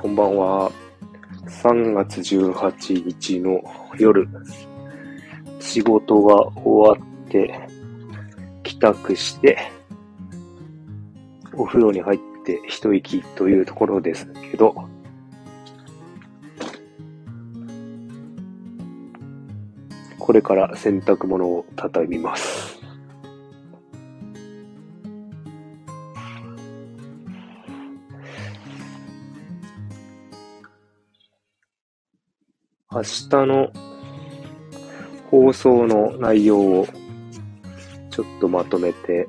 こんばんは。3月18日の夜、仕事が終わって、帰宅して、お風呂に入って一息というところですけど、これから洗濯物を畳みます。明日の放送の内容をちょっとまとめて、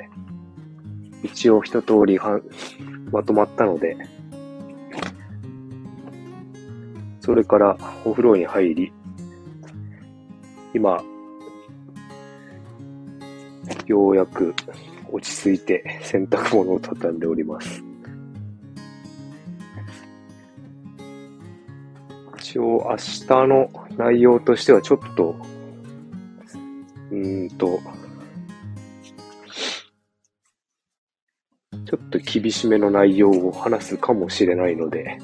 一応一通りはまとまったので、それからお風呂に入り、今、ようやく落ち着いて洗濯物を畳んでおります。一応明日の内容としてはちょっと、うんと、ちょっと厳しめの内容を話すかもしれないので、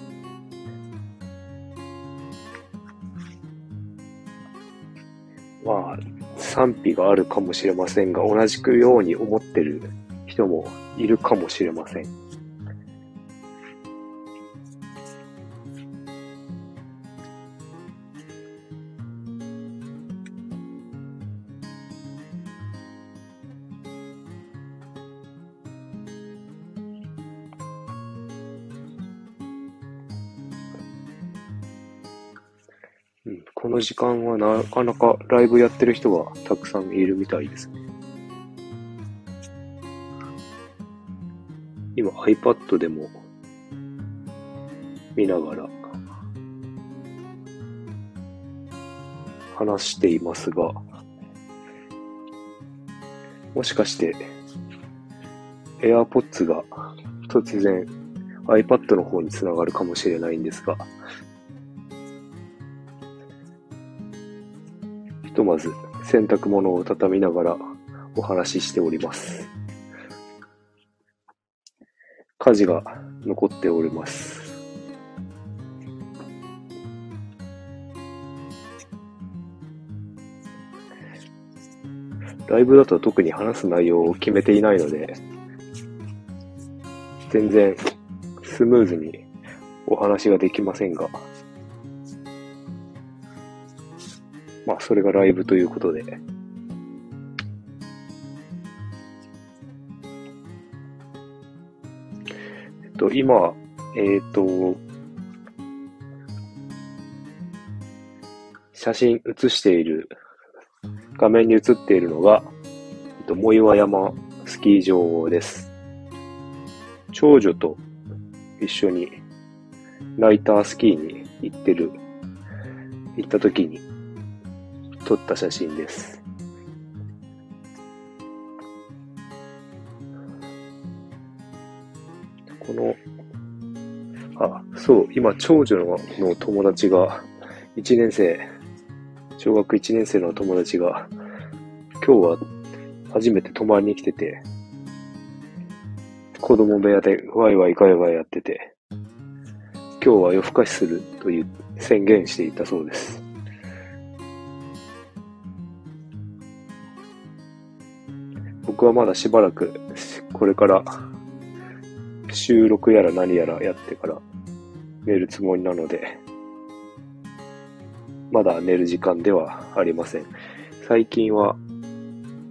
まあ、賛否があるかもしれませんが、同じくように思ってる人もいるかもしれません。うん、この時間はなかなかライブやってる人がたくさんいるみたいですね。今 iPad でも見ながら話していますが、もしかして AirPods が突然 iPad の方につながるかもしれないんですが、とまず洗濯物を畳みながらお話ししております。家事が残っております。ライブだと特に話す内容を決めていないので、全然スムーズにお話ができませんが、まあ、それがライブということで。えっと、今、えっと、写真写している、画面に写っているのが、えっと、藻岩山スキー場です。長女と一緒にナイタースキーに行ってる、行った時に撮った写真です。この、あ、そう、今、長女のの友達が、1年生、小学1年生の友達が、今日は初めて泊まりに来てて、子供部屋でワイワイガヤガヤやってて、今日は夜更かしするという宣言していたそうです。僕はまだしばらく、これから収録やら何やらやってから寝るつもりなので、まだ寝る時間ではありません。最近は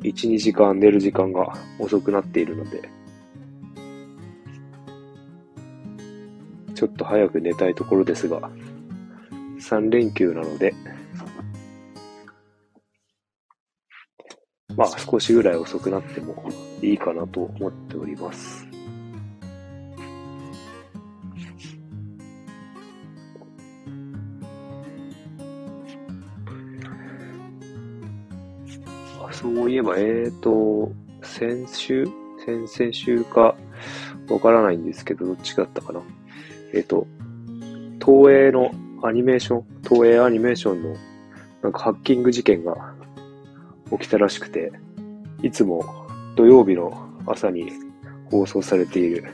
1、2時間寝る時間が遅くなっているので、ちょっと早く寝たいところですが、3連休なので、まあ少しぐらい遅くなってもいいかなと思っております。あそういえば、えーと、先週？先々週かわからないんですけど、どっちだったかな？えっ、と、東映のアニメーション、東映アニメーションのなんかハッキング事件が起きたらしくて、いつも土曜日の朝に放送されている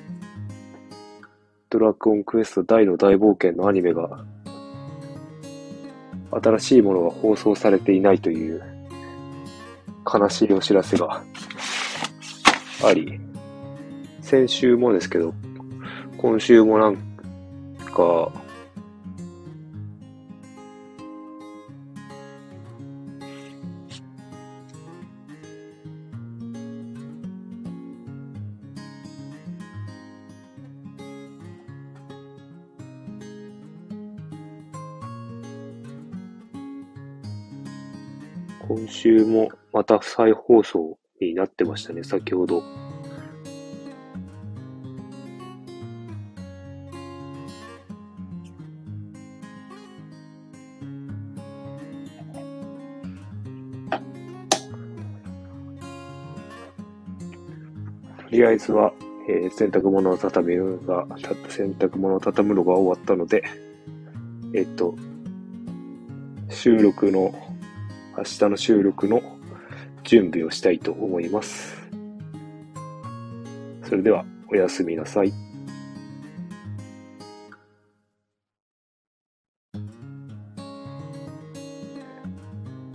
ドラゴンクエスト大の大冒険のアニメが、新しいものが放送されていないという悲しいお知らせがあり、先週もですけど、今週もなんか、今週もまた再放送になってましたね、先ほど。とりあえずは、えー、洗濯物を畳むのが、洗濯物を畳むのが終わったので、えっと、収録の、明日の収録の準備をしたいと思います。それでは、おやすみなさい。